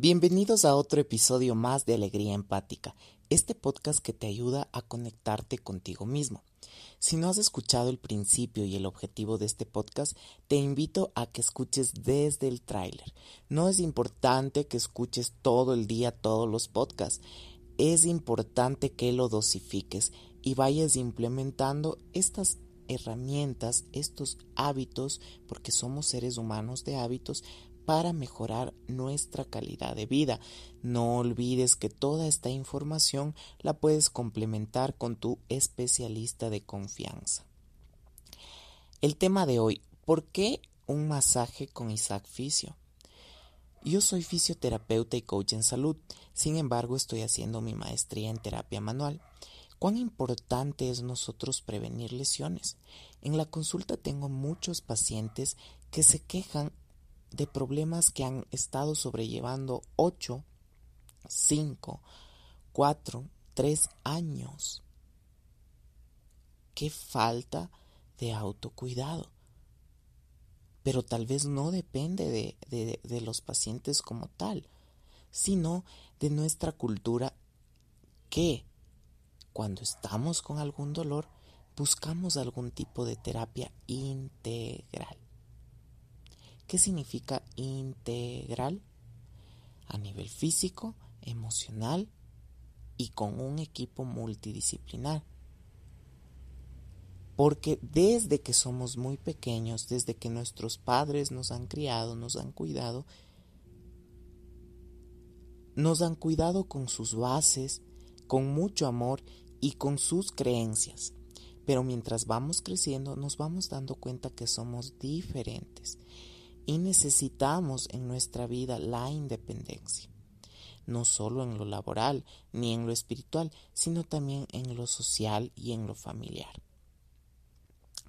bienvenidos a otro episodio más de Alegría Empática, este podcast que te ayuda a conectarte contigo mismo. Si no has escuchado el principio y el objetivo de este podcast, te invito a que escuches desde el tráiler. No es importante que escuches todo el día todos los podcasts. Es importante que lo dosifiques y vayas implementando estas herramientas, estos hábitos, porque somos seres humanos de hábitos, para mejorar nuestra calidad de vida. No olvides que toda esta información la puedes complementar con tu especialista de confianza. El tema de hoy, ¿por qué un masaje con Isaac Fisio? Yo soy fisioterapeuta y coach en salud, sin embargo estoy haciendo mi maestría en terapia manual. ¿Cuán importante es nosotros prevenir lesiones? En la consulta tengo muchos pacientes que se quejan de problemas que han estado sobrellevando 8, 5, 4, 3 años. Qué falta de autocuidado. Pero tal vez no depende de, de, de los pacientes como tal, sino de nuestra cultura que cuando estamos con algún dolor buscamos algún tipo de terapia integral. ¿Qué significa integral? A nivel físico, emocional y con un equipo multidisciplinar. Porque desde que somos muy pequeños, desde que nuestros padres nos han criado, nos han cuidado, nos han cuidado con sus bases, con mucho amor y con sus creencias. Pero mientras vamos creciendo nos vamos dando cuenta que somos diferentes y necesitamos en nuestra vida la independencia, no solo en lo laboral ni en lo espiritual, sino también en lo social y en lo familiar.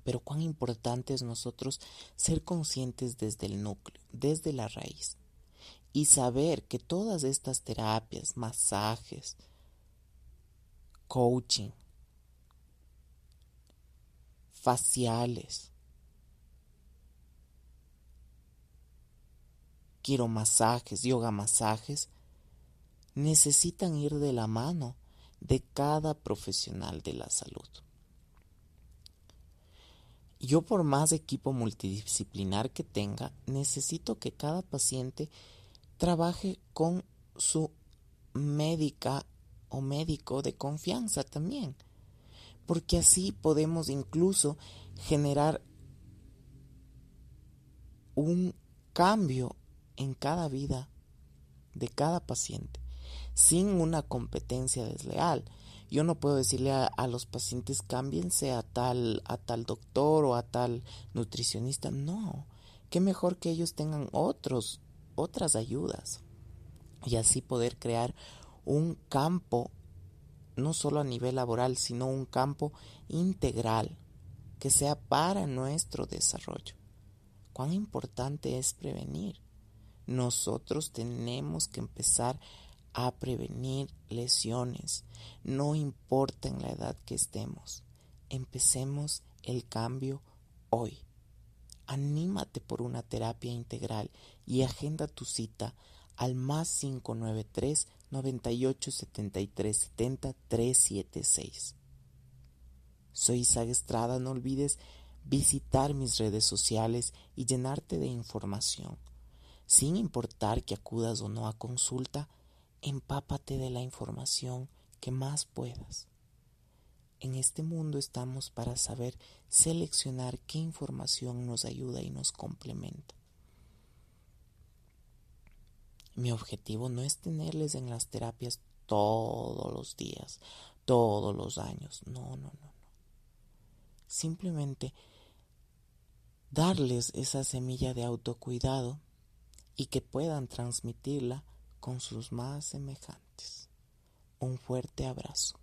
Pero cuán importante es nosotros ser conscientes desde el núcleo, desde la raíz, y saber que todas estas terapias, masajes, coaching, faciales, quiero masajes, yoga masajes, necesitan ir de la mano de cada profesional de la salud. Yo por más equipo multidisciplinar que tenga, necesito que cada paciente trabaje con su médica o médico de confianza también, porque así podemos incluso generar un cambio en cada vida de cada paciente, sin una competencia desleal. Yo no puedo decirle a, los pacientes cámbiense a tal, a tal doctor o a tal nutricionista. No, qué mejor que ellos tengan otros, otras ayudas y así poder crear un campo no solo a nivel laboral, sino un campo integral que sea para nuestro desarrollo. Cuán importante es prevenir. Nosotros tenemos que empezar a prevenir lesiones, no importa en la edad que estemos. Empecemos el cambio hoy. Anímate por una terapia integral y agenda tu cita al más 593 98 73 70 376. Soy Isaac Estrada, no olvides visitar mis redes sociales y llenarte de información sin importar que acudas o no a consulta, empápate de la información que más puedas. En este mundo estamos para saber seleccionar qué información nos ayuda y nos complementa. Mi objetivo no es tenerles en las terapias todos los días, todos los años. No, no, no, no. Simplemente darles esa semilla de autocuidado y que puedan transmitirla con sus más semejantes. Un fuerte abrazo.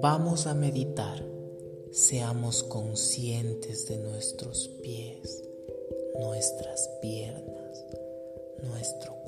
Vamos a meditar. Seamos conscientes de nuestros pies, nuestras piernas, nuestro cuerpo,